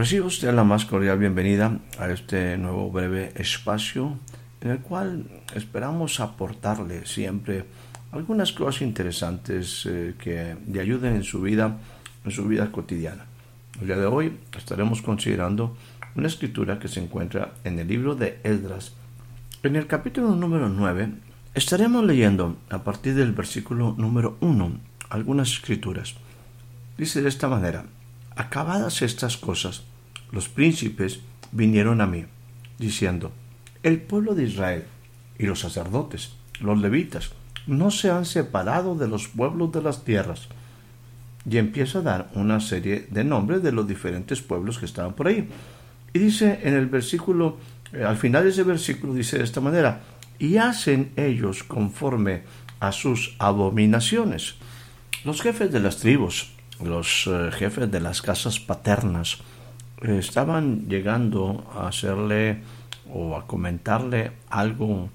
Recibo usted la más cordial bienvenida a este nuevo breve espacio en el cual esperamos aportarle siempre algunas cosas interesantes eh, que le ayuden en su vida, en su vida cotidiana. El día de hoy estaremos considerando una escritura que se encuentra en el libro de Esdras. En el capítulo número 9 estaremos leyendo a partir del versículo número 1 algunas escrituras. Dice de esta manera, acabadas estas cosas, los príncipes vinieron a mí, diciendo, el pueblo de Israel y los sacerdotes, los levitas, no se han separado de los pueblos de las tierras, y empieza a dar una serie de nombres de los diferentes pueblos que estaban por ahí. Y dice en el versículo, eh, al final de ese versículo dice de esta manera, y hacen ellos conforme a sus abominaciones. Los jefes de las tribus, los eh, jefes de las casas paternas, estaban llegando a hacerle o a comentarle algo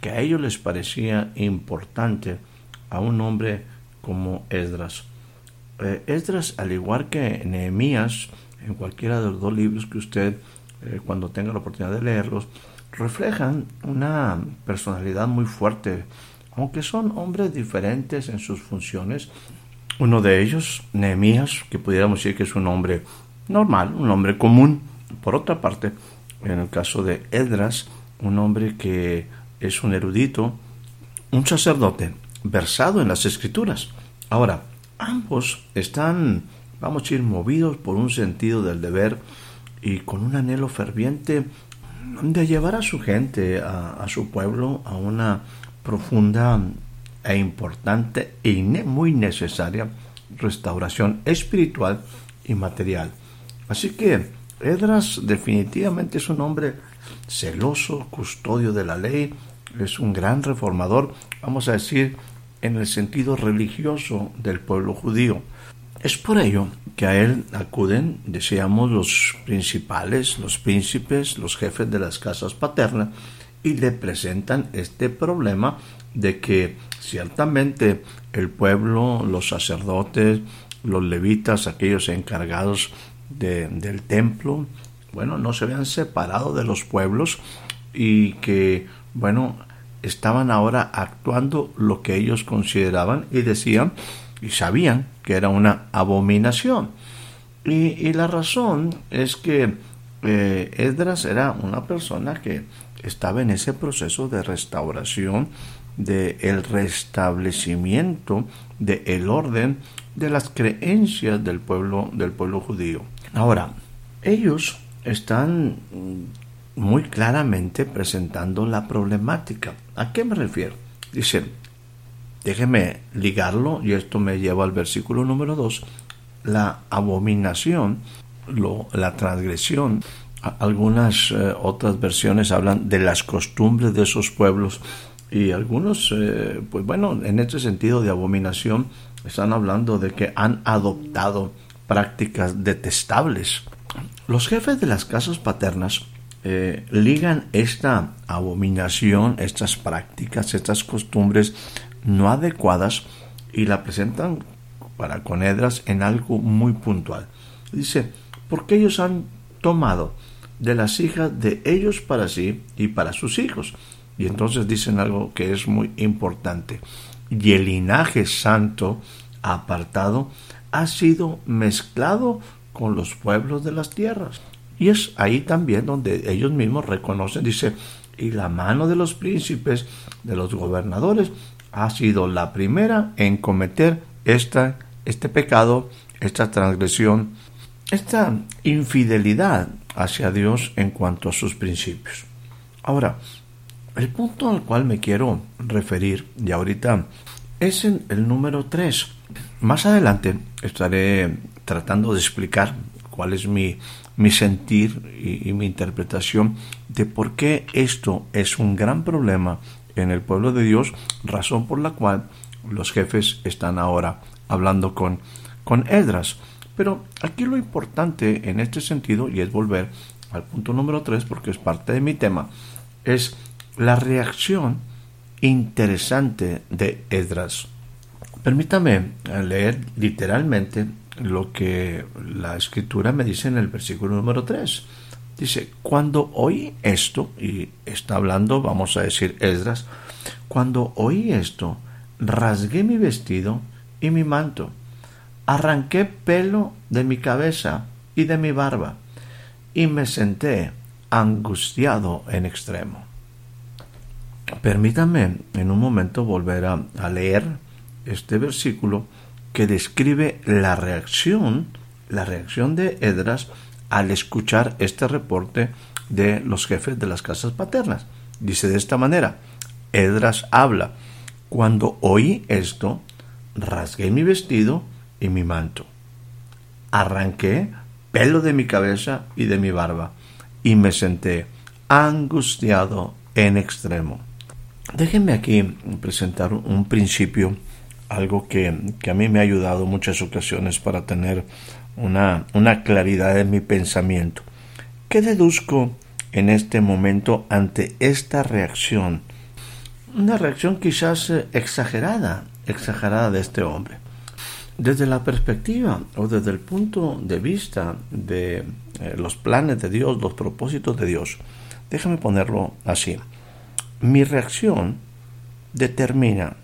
que a ellos les parecía importante a un hombre como Esdras. Eh, Esdras, al igual que Nehemías, en cualquiera de los dos libros que usted, eh, cuando tenga la oportunidad de leerlos, reflejan una personalidad muy fuerte, aunque son hombres diferentes en sus funciones. Uno de ellos, Nehemías, que pudiéramos decir que es un hombre normal, un hombre común. Por otra parte, en el caso de Esdras, un hombre que es un erudito, un sacerdote versado en las escrituras. Ahora, ambos están, vamos a ir movidos por un sentido del deber y con un anhelo ferviente de llevar a su gente, a, su pueblo, a una profunda e importante y muy necesaria restauración espiritual y material. Así que Edras definitivamente es un hombre celoso, custodio de la ley, es un gran reformador, vamos a decir, en el sentido religioso del pueblo judío. Es por ello que a él acuden, decíamos, los principales, los príncipes, los jefes de las casas paternas, y le presentan este problema de que ciertamente el pueblo, los sacerdotes, los levitas, aquellos encargados del templo, bueno, no se habían separado de los pueblos y que, bueno, estaban ahora actuando lo que ellos consideraban y decían y sabían que era una abominación. Y, la razón es que eh, Esdras era una persona que estaba en ese proceso de restauración, de el restablecimiento del el orden de las creencias del pueblo, del pueblo judío. Ahora, ellos están muy claramente presentando la problemática. ¿A qué me refiero? Dice, déjeme ligarlo, y esto me lleva al versículo número 2, la abominación, la transgresión. Algunas eh, otras versiones hablan de las costumbres de esos pueblos y algunos, eh, pues bueno, en este sentido de abominación, están hablando de que han adoptado prácticas detestables. Los jefes de las casas paternas eh, ligan esta abominación, estas prácticas, estas costumbres no adecuadas y la presentan para Conedras en algo muy puntual. Dice, porque ellos han tomado de las hijas de ellos para sí y para sus hijos. Y entonces dicen algo que es muy importante. Y el linaje santo apartado ha sido mezclado con los pueblos de las tierras. Y es ahí también donde ellos mismos reconocen, dice, y la mano de los príncipes, de los gobernadores, ha sido la primera en cometer esta, este pecado, esta transgresión, esta infidelidad hacia Dios en cuanto a sus principios. Ahora, El punto al cual me quiero referir, y ahorita, es en el número 3. Más adelante estaré tratando de explicar cuál es mi, mi sentir y, mi interpretación de por qué esto es un gran problema en el pueblo de Dios, razón por la cual los jefes están ahora hablando con, con Edras. Pero aquí lo importante en este sentido, y es volver al punto número 3 porque es parte de mi tema, es la reacción interesante de Edras. Permítame leer literalmente lo que la escritura me dice en el versículo número 3. Dice, cuando oí esto, y está hablando, vamos a decir, Esdras, cuando oí esto, rasgué mi vestido y mi manto, arranqué pelo de mi cabeza y de mi barba, y me senté angustiado en extremo. Permítame en un momento volver a, a leer este versículo que describe la reacción, la reacción de Edras al escuchar este reporte de los jefes de las casas paternas. Dice de esta manera, Edras habla, cuando oí esto, rasgué mi vestido y mi manto. Arranqué pelo de mi cabeza y de mi barba, y me senté angustiado en extremo. Déjenme aquí presentar un principio algo que, a mí me ha ayudado muchas ocasiones para tener una, una claridad en mi pensamiento. ¿Qué deduzco en este momento ante esta reacción? Una reacción quizás eh, exagerada, exagerada de este hombre. Desde la perspectiva o desde el punto de vista de eh, los planes de Dios, los propósitos de Dios, déjame ponerlo así. Mi reacción determina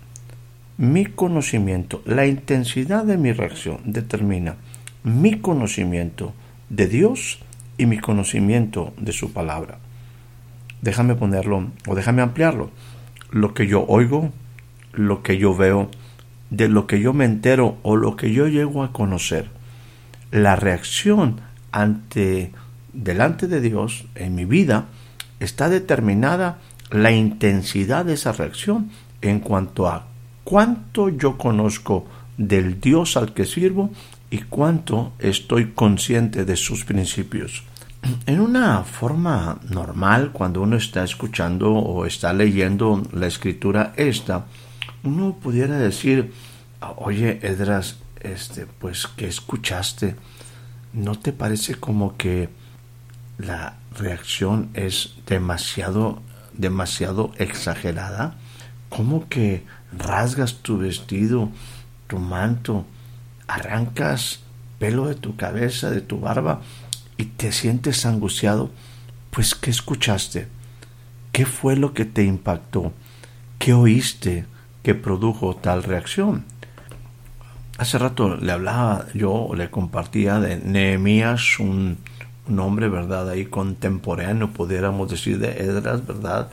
mi conocimiento, la intensidad de mi reacción determina mi conocimiento de Dios y mi conocimiento de su palabra. Déjame ponerlo o déjame ampliarlo. Lo que yo oigo, lo que yo veo, de lo que yo me entero o lo que yo llego a conocer. La reacción ante delante de Dios en mi vida está determinada la intensidad de esa reacción en cuanto a cuánto yo conozco del Dios al que sirvo y cuánto estoy consciente de sus principios. En una forma normal, cuando uno está escuchando o está leyendo la escritura esta, uno pudiera decir, oye, Edras, este, pues, ¿qué escuchaste? ¿No te parece como que la reacción es demasiado, demasiado exagerada? ¿Cómo que rasgas tu vestido, tu manto, arrancas pelo de tu cabeza, de tu barba y te sientes angustiado, pues ¿qué escuchaste? ¿Qué fue lo que te impactó? ¿Qué oíste que produjo tal reacción? Hace rato le hablaba yo, le compartía de Nehemías, un, un hombre, ¿verdad? Ahí contemporáneo, pudiéramos decir, de Edras, ¿verdad?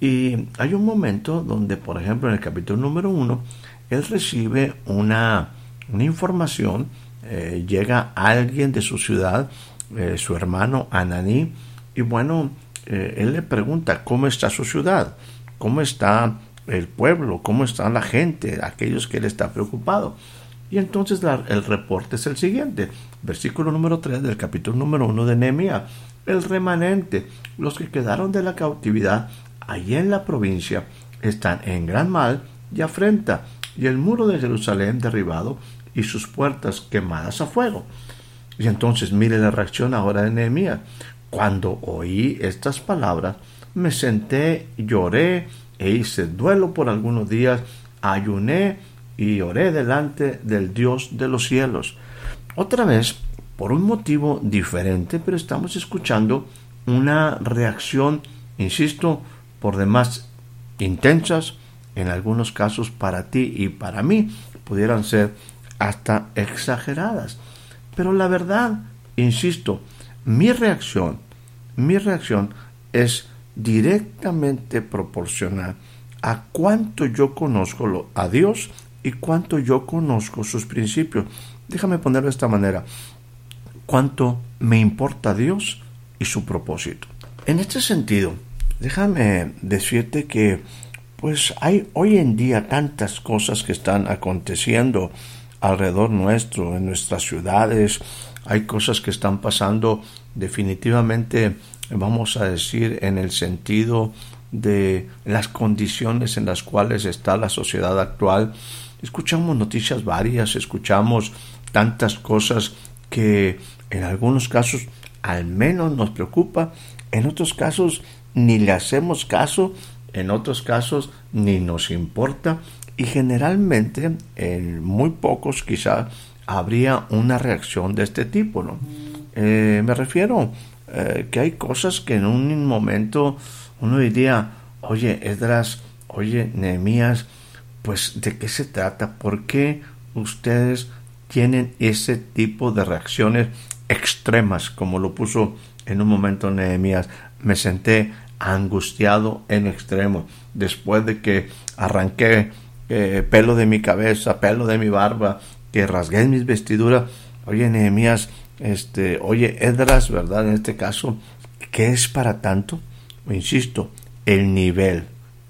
Y hay un momento donde, por ejemplo, en el capítulo número uno, él recibe una, una información, eh, llega alguien de su ciudad, eh, su hermano Ananí, y bueno, eh, él le pregunta cómo está su ciudad, cómo está el pueblo, cómo está la gente, aquellos que él está preocupado. Y entonces el reporte es el siguiente, versículo número 3 del capítulo número 1 de Nehemías. El remanente, los que quedaron de la cautividad, allí en la provincia están en gran mal y afrenta, y el muro de Jerusalén derribado y sus puertas quemadas a fuego. Y entonces mire la reacción ahora de Nehemías. Cuando oí estas palabras, me senté, lloré e hice duelo por algunos días, ayuné y oré delante del Dios de los cielos. Otra vez, por un motivo diferente, pero estamos escuchando una reacción, insisto, por demás intensas, en algunos casos para ti y para mí pudieran ser hasta exageradas. Pero la verdad, insisto, mi reacción, mi reacción es directamente proporcional a cuánto yo conozco a Dios y cuánto yo conozco sus principios. Déjame ponerlo de esta manera. Cuánto me importa Dios y su propósito. En este sentido, déjame decirte que pues hay hoy en día tantas cosas que están aconteciendo alrededor nuestro, en nuestras ciudades, hay cosas que están pasando definitivamente, vamos a decir, en el sentido de las condiciones en las cuales está la sociedad actual. Escuchamos noticias varias, escuchamos tantas cosas que en algunos casos al menos nos preocupa, en otros casos ni le hacemos caso, en otros casos ni nos importa y generalmente en muy pocos quizá habría una reacción de este tipo. ¿no? Eh, me refiero eh, que hay cosas que en un momento uno diría, oye, Esdras, oye, Nehemías, pues de qué se trata, por qué ustedes tienen ese tipo de reacciones extremas, como lo puso en un momento Nehemías. Me senté angustiado en extremo, después de que arranqué eh, pelo de mi cabeza, pelo de mi barba, que rasgué mis vestiduras. Oye, Nehemías, este, oye, Edras, ¿verdad? En este caso, ¿qué es para tanto? Insisto, el nivel,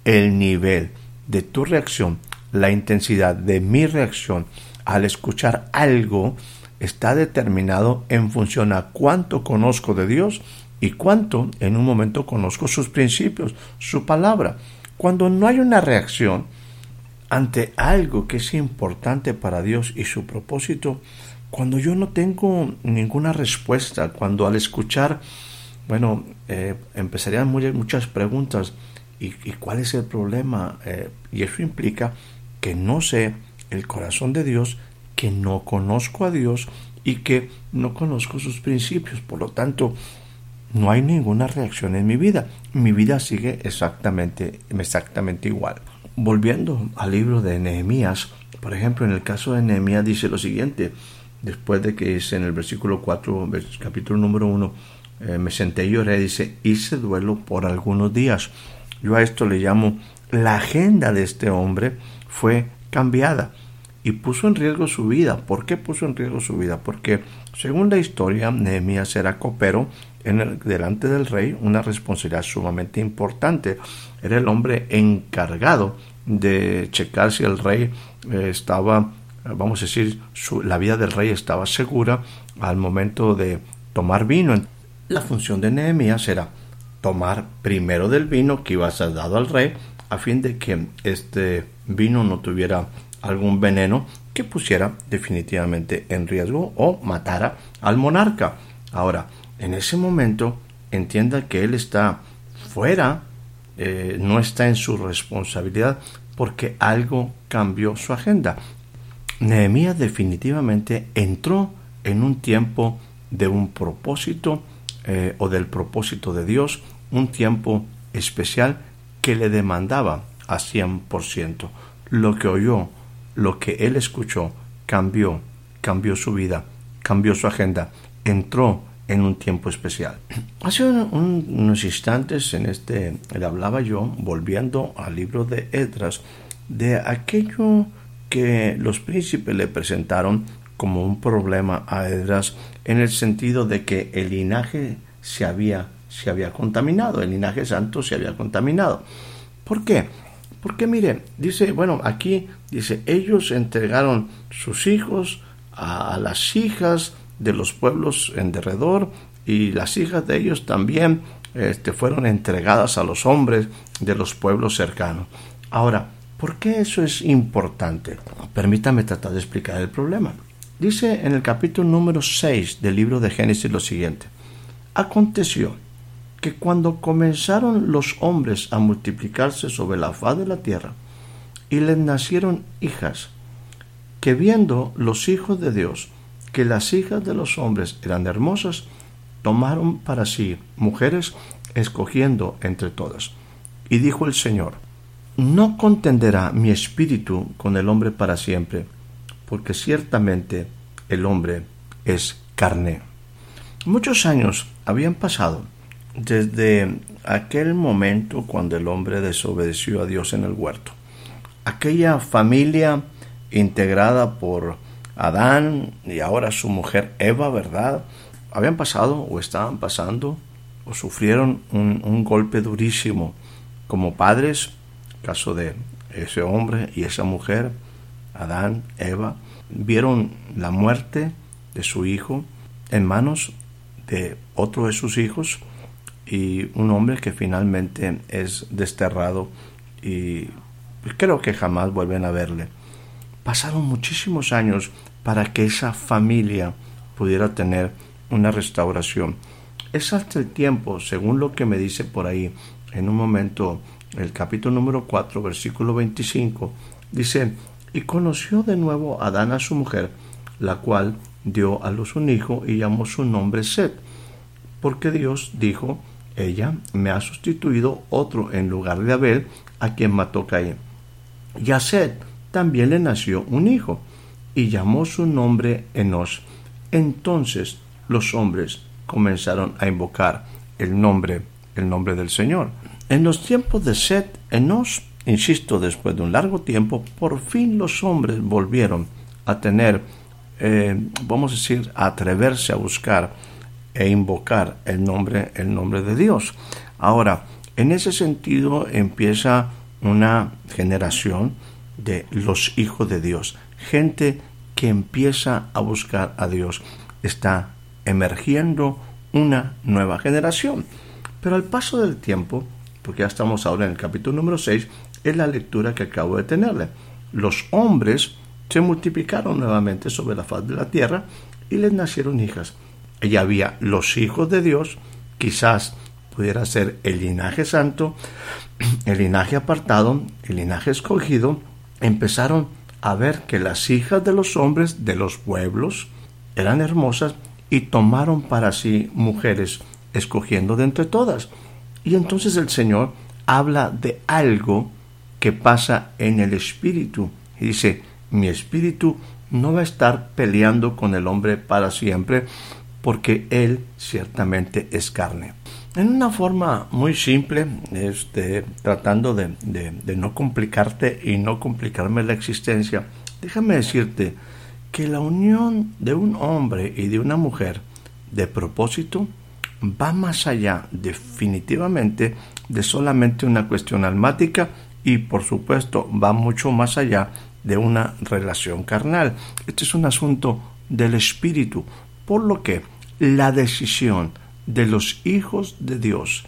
el nivel de tu reacción, la intensidad de mi reacción al escuchar algo está determinado en función a cuánto conozco de Dios y cuánto en un momento conozco sus principios, su palabra. Cuando no hay una reacción ante algo que es importante para Dios y su propósito, cuando yo no tengo ninguna respuesta, cuando al escuchar, bueno, eh, empezarían muchas preguntas, ¿y, cuál es el problema? Eh, y eso implica que no sé el corazón de Dios, que no conozco a Dios y que no conozco sus principios. Por lo tanto, no hay ninguna reacción en mi vida. Mi vida sigue exactamente, exactamente igual. Volviendo al libro de Nehemías, por ejemplo, en el caso de Nehemías dice lo siguiente, después de que dice en el versículo 4, capítulo número 1, eh, me senté y lloré, dice, hice duelo por algunos días. Yo a esto le llamo, la agenda de este hombre fue cambiada y puso en riesgo su vida. ¿Por qué puso en riesgo su vida? Porque según la historia, Nehemías era copero en el, delante del rey, una responsabilidad sumamente importante. Era el hombre encargado de checar si el rey eh, estaba vamos a decir, la vida del rey estaba segura al momento de tomar vino. La función de Nehemías era tomar primero del vino que iba a ser dado al rey a fin de que este vino no tuviera algún veneno que pusiera definitivamente en riesgo o matara al monarca. Ahora, en ese momento, entienda que él está fuera, eh, no está en su responsabilidad porque algo cambió su agenda. Nehemías definitivamente entró en un tiempo de un propósito eh, o del propósito de Dios, un tiempo especial que le demandaba a 100%. Lo que oyó, lo que él escuchó, cambió, cambió su vida, cambió su agenda, entró en un tiempo especial. Hace unos instantes en este le hablaba yo, volviendo al libro de Edras, de aquello que los príncipes le presentaron como un problema a Edras en el sentido de que el linaje se había, se había contaminado, el linaje santo se había contaminado. ¿Por qué? Porque mire, dice, bueno, aquí dice, ellos entregaron sus hijos a, las hijas de los pueblos en derredor y las hijas de ellos también este, fueron entregadas a los hombres de los pueblos cercanos. Ahora, ¿Por qué eso es importante? Permítame tratar de explicar el problema. Dice en el capítulo número 6 del libro de Génesis lo siguiente. Aconteció que cuando comenzaron los hombres a multiplicarse sobre la faz de la tierra, y les nacieron hijas, que viendo los hijos de Dios que las hijas de los hombres eran hermosas, tomaron para sí mujeres escogiendo entre todas. Y dijo el Señor, no contenderá mi espíritu con el hombre para siempre, porque ciertamente el hombre es carne. Muchos años habían pasado desde aquel momento cuando el hombre desobedeció a Dios en el huerto. Aquella familia integrada por Adán y ahora su mujer Eva, ¿verdad? Habían pasado o estaban pasando o sufrieron un, un golpe durísimo como padres, caso de ese hombre y esa mujer, Adán, Eva, vieron la muerte de su hijo en manos de otro de sus hijos y un hombre que finalmente es desterrado y creo que jamás vuelven a verle. Pasaron muchísimos años para que esa familia pudiera tener una restauración. Es hasta el tiempo, según lo que me dice por ahí, en un momento, el capítulo número 4, versículo 25, dice, y conoció de nuevo Adán a su mujer, la cual dio a luz un hijo y llamó su nombre Set, porque Dios dijo, ella me ha sustituido otro en lugar de Abel, a quien mató Caín. Y a Set también le nació un hijo, y llamó su nombre Enos. Entonces los hombres comenzaron a invocar el nombre, el nombre del Señor. En los tiempos de Set, Enos, insisto, después de un largo tiempo, por fin los hombres volvieron a tener, eh, vamos a decir, a atreverse a buscar e invocar el nombre, el nombre de Dios. Ahora, en ese sentido empieza una generación de los hijos de Dios, gente que empieza a buscar a Dios. Está emergiendo una nueva generación. Pero al paso del tiempo, porque ya estamos ahora en el capítulo número 6, es la lectura que acabo de tenerle. Los hombres se multiplicaron nuevamente sobre la faz de la tierra y les nacieron hijas. Allí había los hijos de Dios, quizás pudiera ser el linaje santo, el linaje apartado, el linaje escogido, empezaron a ver que las hijas de los hombres de los pueblos eran hermosas y tomaron para sí mujeres, escogiendo de entre todas. Y entonces el Señor habla de algo que pasa en el espíritu. Y dice, mi espíritu no va a estar peleando con el hombre para siempre, porque él ciertamente es carne. En una forma muy simple, este, tratando de, de no complicarte y no complicarme la existencia, déjame decirte que la unión de un hombre y de una mujer de propósito va más allá definitivamente de solamente una cuestión almática y por supuesto va mucho más allá de una relación carnal. Este es un asunto del espíritu, por lo que la decisión de los hijos de Dios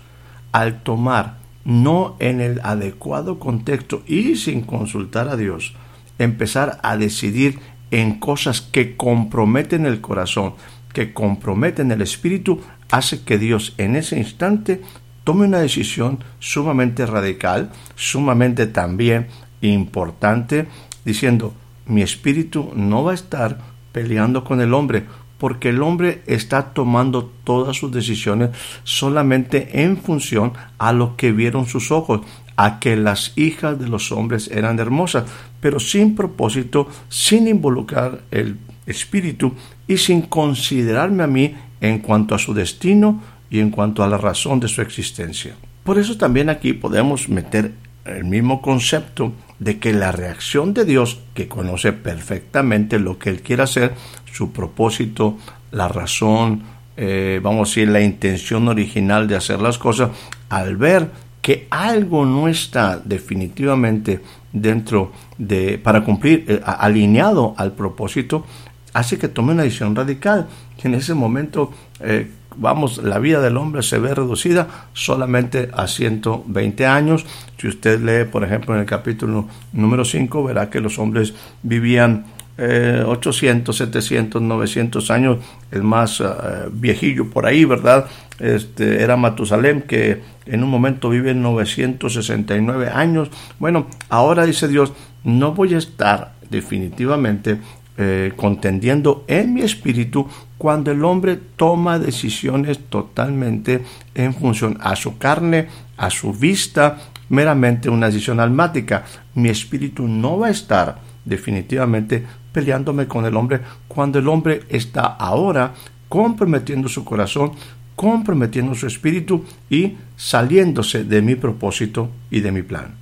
al tomar no en el adecuado contexto y sin consultar a Dios, empezar a decidir en cosas que comprometen el corazón, que comprometen el espíritu, hace que Dios en ese instante tome una decisión sumamente radical, sumamente también importante, diciendo, mi espíritu no va a estar peleando con el hombre, porque el hombre está tomando todas sus decisiones solamente en función a lo que vieron sus ojos, a que las hijas de los hombres eran hermosas, pero sin propósito, sin involucrar el espíritu y sin considerarme a mí en cuanto a su destino y en cuanto a la razón de su existencia. Por eso también aquí podemos meter el mismo concepto de que la reacción de Dios, que conoce perfectamente lo que Él quiere hacer, su propósito, la razón, eh, vamos a decir, la intención original de hacer las cosas, al ver que algo no está definitivamente dentro de, para cumplir, eh, alineado al propósito, hace que tome una decisión radical. en ese momento, eh, vamos, la vida del hombre se ve reducida solamente a 120 años. Si usted lee, por ejemplo, en el capítulo número 5, verá que los hombres vivían 800, 700, 900 años, el más eh, viejillo por ahí, ¿verdad? Este, era Matusalem, que en un momento vive 969 años. Bueno, ahora dice Dios, no voy a estar definitivamente eh, contendiendo en mi espíritu cuando el hombre toma decisiones totalmente en función a su carne, a su vista, meramente una decisión almática. Mi espíritu no va a estar definitivamente peleándome con el hombre cuando el hombre está ahora comprometiendo su corazón, comprometiendo su espíritu y saliéndose de mi propósito y de mi plan.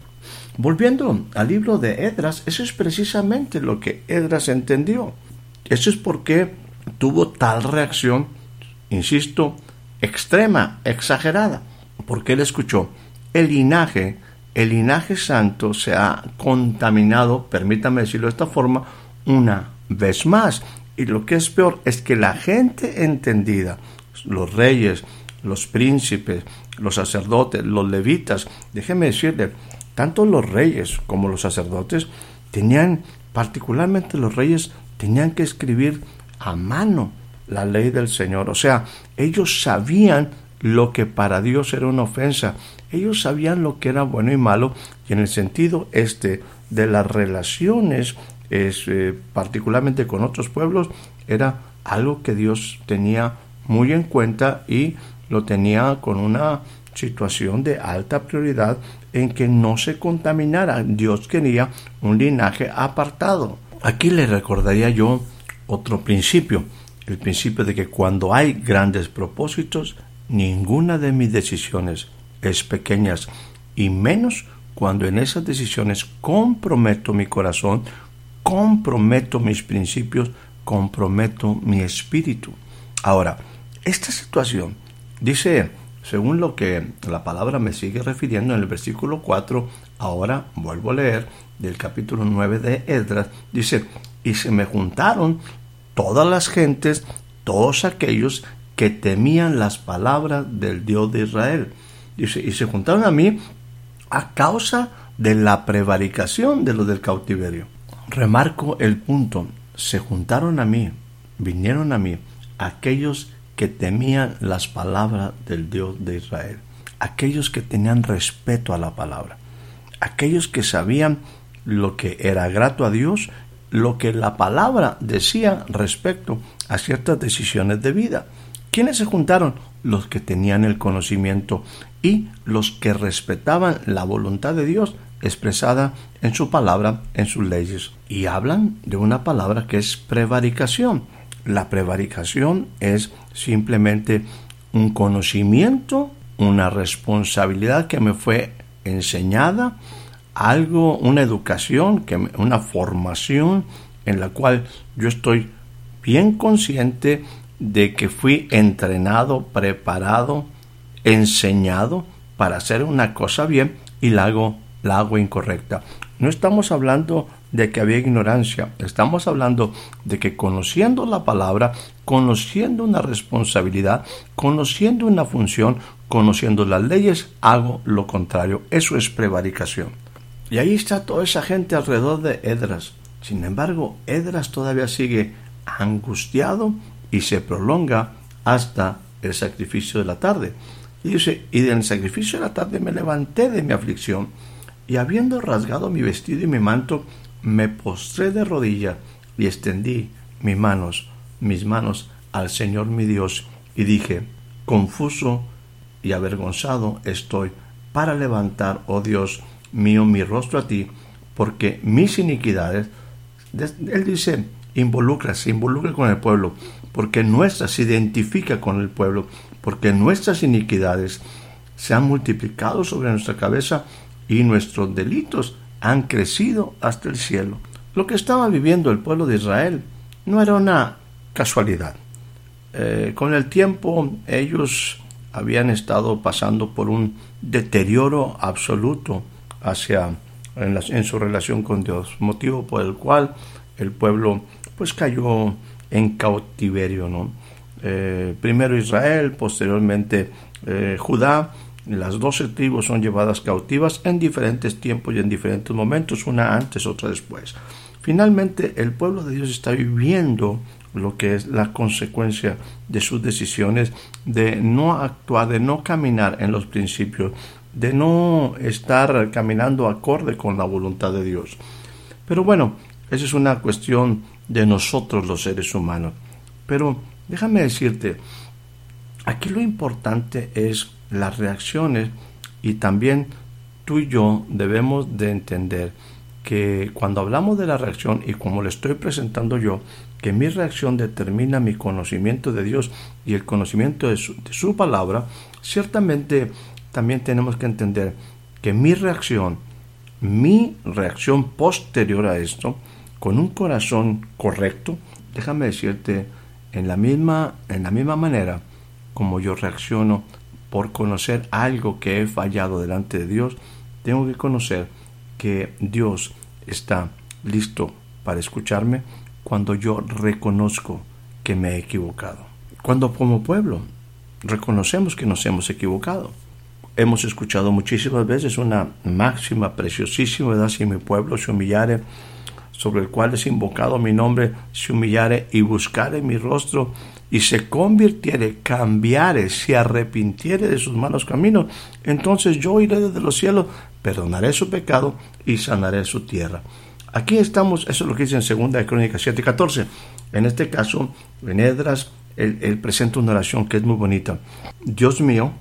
Volviendo al libro de Edras, eso es precisamente lo que Edras entendió. Eso es porque tuvo tal reacción, insisto, extrema, exagerada, porque él escuchó, el linaje, el linaje santo se ha contaminado, permítame decirlo de esta forma, una vez más. Y lo que es peor es que la gente entendida, los reyes, los príncipes, los sacerdotes, los levitas, déjeme decirle, tanto los reyes como los sacerdotes tenían, particularmente los reyes, tenían que escribir a mano la ley del Señor. O sea, ellos sabían lo que para Dios era una ofensa. Ellos sabían lo que era bueno y malo y en el sentido este de las relaciones, es, eh, particularmente con otros pueblos, era algo que Dios tenía muy en cuenta y lo tenía con una situación de alta prioridad en que no se contaminara. Dios quería un linaje apartado. Aquí le recordaría yo otro principio, el principio de que cuando hay grandes propósitos, ninguna de mis decisiones es pequeñas y menos cuando en esas decisiones comprometo mi corazón, comprometo mis principios, comprometo mi espíritu. Ahora, esta situación dice, según lo que la palabra me sigue refiriendo en el versículo 4, ahora vuelvo a leer del capítulo 9 de Esdras, dice, y se me juntaron todas las gentes, todos aquellos que temían las palabras del Dios de Israel. Dice, y se juntaron a mí a causa de la prevaricación de lo del cautiverio. Remarco el punto, se juntaron a mí, vinieron a mí aquellos que temían las palabras del Dios de Israel, aquellos que tenían respeto a la palabra, aquellos que sabían lo que era grato a Dios, lo que la palabra decía respecto a ciertas decisiones de vida. ¿Quiénes se juntaron? Los que tenían el conocimiento y los que respetaban la voluntad de Dios expresada en su palabra, en sus leyes. Y hablan de una palabra que es prevaricación. La prevaricación es simplemente un conocimiento, una responsabilidad que me fue enseñada, algo, una educación, que, una formación en la cual yo estoy bien consciente de que fui entrenado, preparado, enseñado para hacer una cosa bien y la hago, la hago incorrecta. No estamos hablando de que había ignorancia, estamos hablando de que conociendo la palabra, conociendo una responsabilidad, conociendo una función, conociendo las leyes, hago lo contrario. Eso es prevaricación. Y ahí está toda esa gente alrededor de Edras. Sin embargo, Edras todavía sigue angustiado y se prolonga hasta el sacrificio de la tarde. Y dice, y del sacrificio de la tarde me levanté de mi aflicción, y habiendo rasgado mi vestido y mi manto, me postré de rodilla y extendí mis manos, mis manos al Señor mi Dios, y dije, confuso y avergonzado estoy para levantar, oh Dios mío, mi rostro a ti, porque mis iniquidades, él dice, involucra, se involucra con el pueblo, porque nuestras se identifica con el pueblo, porque nuestras iniquidades se han multiplicado sobre nuestra cabeza y nuestros delitos han crecido hasta el cielo. Lo que estaba viviendo el pueblo de Israel no era una casualidad. Eh, con el tiempo ellos habían estado pasando por un deterioro absoluto hacia en, su relación con Dios, motivo por el cual el pueblo pues cayó en cautiverio, ¿no? Eh, primero Israel, posteriormente eh, Judá, las doce tribus son llevadas cautivas en diferentes tiempos y en diferentes momentos, una antes, otra después. Finalmente, el pueblo de Dios está viviendo lo que es la consecuencia de sus decisiones de no actuar, de no caminar en los principios, de no estar caminando acorde con la voluntad de Dios. Pero bueno, esa es una cuestión de nosotros los seres humanos. Pero déjame decirte, aquí lo importante es las reacciones y también tú y yo debemos de entender que cuando hablamos de la reacción y como le estoy presentando yo, que mi reacción determina mi conocimiento de Dios y el conocimiento de su, palabra, ciertamente también tenemos que entender que mi reacción, mi reacción posterior a esto, con un corazón correcto, déjame decirte, en la misma, en la misma manera, como yo reacciono por conocer algo que he fallado delante de Dios, tengo que conocer que Dios está listo para escucharme cuando yo reconozco que me he equivocado. Cuando como pueblo reconocemos que nos hemos equivocado. Hemos escuchado muchísimas veces una máxima preciosísima, ¿verdad? Si mi pueblo se humillare, sobre el cual es invocado mi nombre, se humillare y buscare mi rostro y se convirtiere, cambiare, se arrepintiere de sus malos caminos, entonces yo iré desde los cielos, perdonaré su pecado y sanaré su tierra. Aquí estamos, eso es lo que dice en 2 de Crónicas 7:14. En este caso, en Edras, él, presenta una oración que es muy bonita. Dios mío,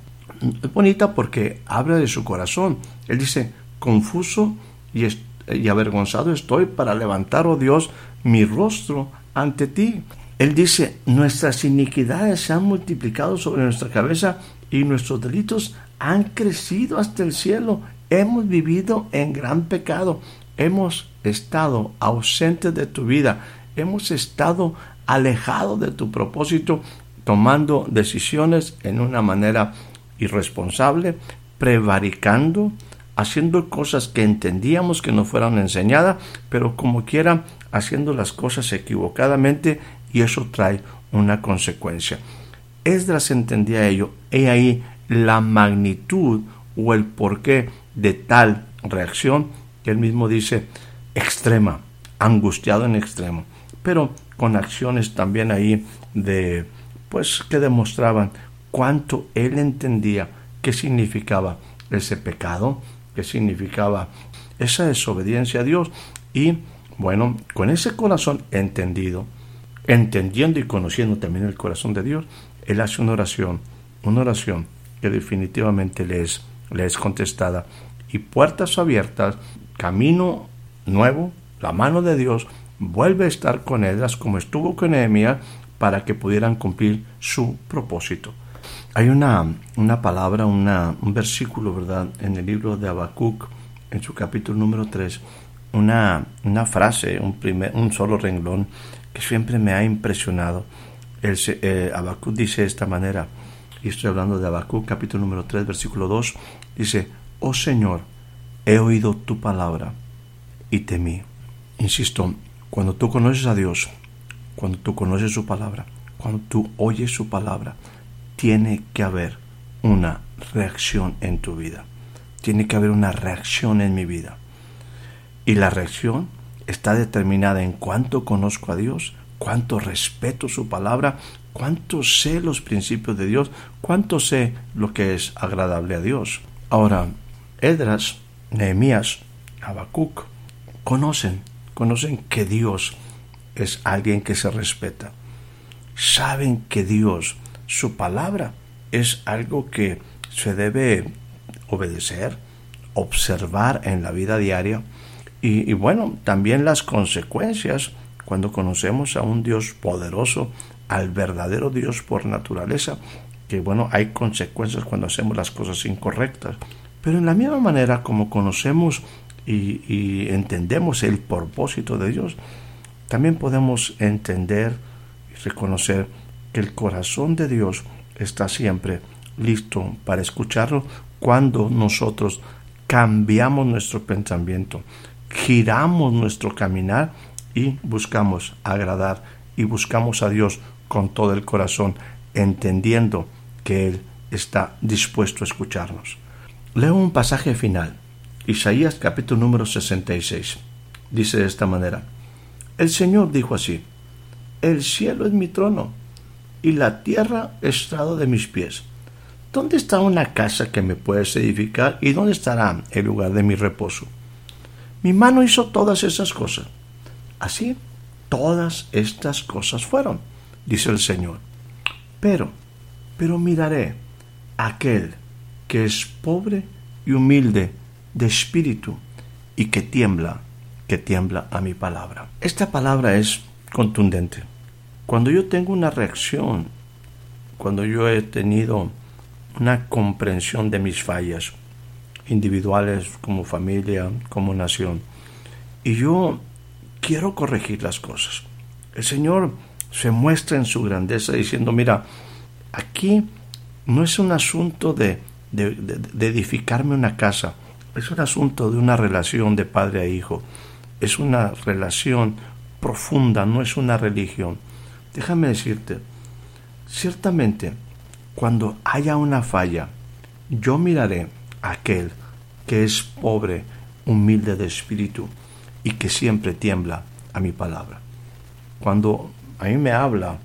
es bonita porque habla de su corazón. Él dice, confuso y, y avergonzado estoy para levantar, oh Dios, mi rostro ante ti. Él dice, nuestras iniquidades se han multiplicado sobre nuestra cabeza y nuestros delitos han crecido hasta el cielo. Hemos vivido en gran pecado. Hemos estado ausentes de tu vida. Hemos estado alejados de tu propósito, tomando decisiones en una manera irresponsable, prevaricando, haciendo cosas que entendíamos que no fueran enseñadas, pero como quiera, haciendo las cosas equivocadamente y eso trae una consecuencia. Esdras entendía ello, he ahí la magnitud o el porqué de tal reacción que él mismo dice extrema, angustiado en extremo, pero con acciones también ahí de pues que demostraban cuánto él entendía qué significaba ese pecado, qué significaba esa desobediencia a Dios y bueno, con ese corazón entendido, entendiendo y conociendo también el corazón de Dios, él hace una oración, una oración que definitivamente le es, le es contestada. Y puertas abiertas, camino nuevo, la mano de Dios vuelve a estar con ellas como estuvo con Nehemías para que pudieran cumplir su propósito. Hay una, una palabra, un versículo, ¿verdad?, en el libro de Habacuc, en su capítulo número 3, una, una frase, un, primer, un solo renglón que siempre me ha impresionado. El, eh, dice de esta manera, y estoy hablando de Habacuc capítulo número 3 versículo 2, dice, Oh Señor, he oído tu palabra y temí. Insisto, cuando tú conoces a Dios, cuando tú conoces su palabra, cuando tú oyes su palabra, tiene que haber una reacción en tu vida. Tiene que haber una reacción en mi vida. Y la reacción está determinada en cuánto conozco a Dios, cuánto respeto su palabra, cuánto sé los principios de Dios, cuánto sé lo que es agradable a Dios. Ahora, Edras, Nehemías, Habacuc conocen, conocen que Dios es alguien que se respeta. Saben que Dios, su palabra, es algo que se debe obedecer, observar en la vida diaria y, bueno, también las consecuencias cuando conocemos a un Dios poderoso, al verdadero Dios por naturaleza, que bueno, hay consecuencias cuando hacemos las cosas incorrectas. Pero en la misma manera como conocemos y, y, entendemos el propósito de Dios, también podemos entender y reconocer que el corazón de Dios está siempre listo para escucharlo cuando nosotros cambiamos nuestro pensamiento, giramos nuestro caminar y buscamos agradar y buscamos a Dios con todo el corazón, entendiendo que Él está dispuesto a escucharnos. Leo un pasaje final, Isaías capítulo número 66. Dice de esta manera, El Señor dijo así, El cielo es mi trono y la tierra estrado de mis pies. ¿Dónde está una casa que me puedes edificar y dónde estará el lugar de mi reposo? Mi mano hizo todas esas cosas. Así, todas estas cosas fueron, dice el Señor. Pero, pero miraré a aquel que es pobre y humilde de espíritu y que tiembla, que tiembla a mi palabra. Esta palabra es contundente. Cuando yo tengo una reacción, cuando yo he tenido una comprensión de mis fallas, individuales, como familia, como nación. Y yo quiero corregir las cosas. El Señor se muestra en su grandeza diciendo, mira, aquí no es un asunto de, edificarme una casa, es un asunto de una relación de padre a hijo, es una relación profunda, no es una religión. Déjame decirte, ciertamente, cuando haya una falla, yo miraré a aquel que es pobre, humilde de espíritu y que siempre tiembla a mi palabra. Cuando a mí me habla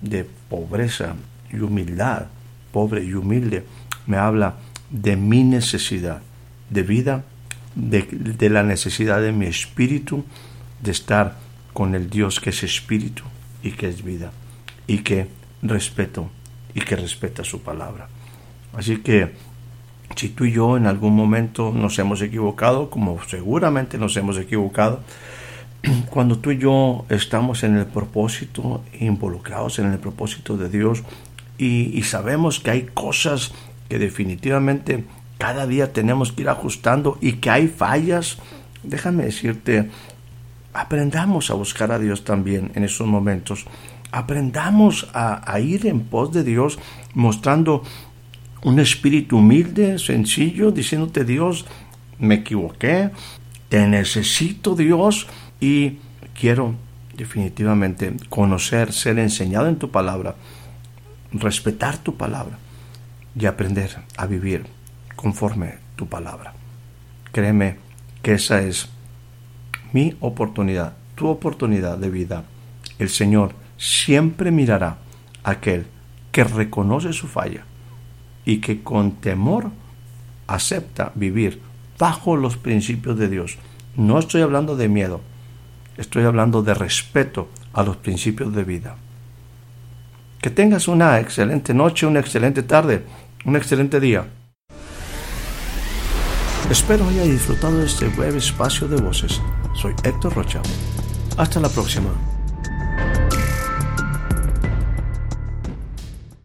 de pobreza y humildad, pobre y humilde, me habla de mi necesidad de vida, de, de, la necesidad de mi espíritu, de estar con el Dios que es espíritu y que es vida, y que respeto y que respeta su palabra. Así que si tú y yo en algún momento nos hemos equivocado, como seguramente nos hemos equivocado, cuando tú y yo estamos en el propósito, involucrados en el propósito de Dios, y, sabemos que hay cosas que definitivamente cada día tenemos que ir ajustando y que hay fallas, déjame decirte, aprendamos a buscar a Dios también en esos momentos. Aprendamos a, ir en pos de Dios mostrando un espíritu humilde, sencillo, diciéndote Dios, me equivoqué, te necesito Dios y quiero definitivamente conocer, ser enseñado en tu palabra, respetar tu palabra y aprender a vivir conforme tu palabra. Créeme que esa es mi oportunidad, tu oportunidad de vida. El Señor siempre mirará a aquel que reconoce su falla y que con temor acepta vivir bajo los principios de Dios. No estoy hablando de miedo, estoy hablando de respeto a los principios de vida. Que tengas una excelente noche, una excelente tarde, un excelente día. Espero haya disfrutado de este breve espacio de voces. Soy Héctor Rocha. Hasta la próxima.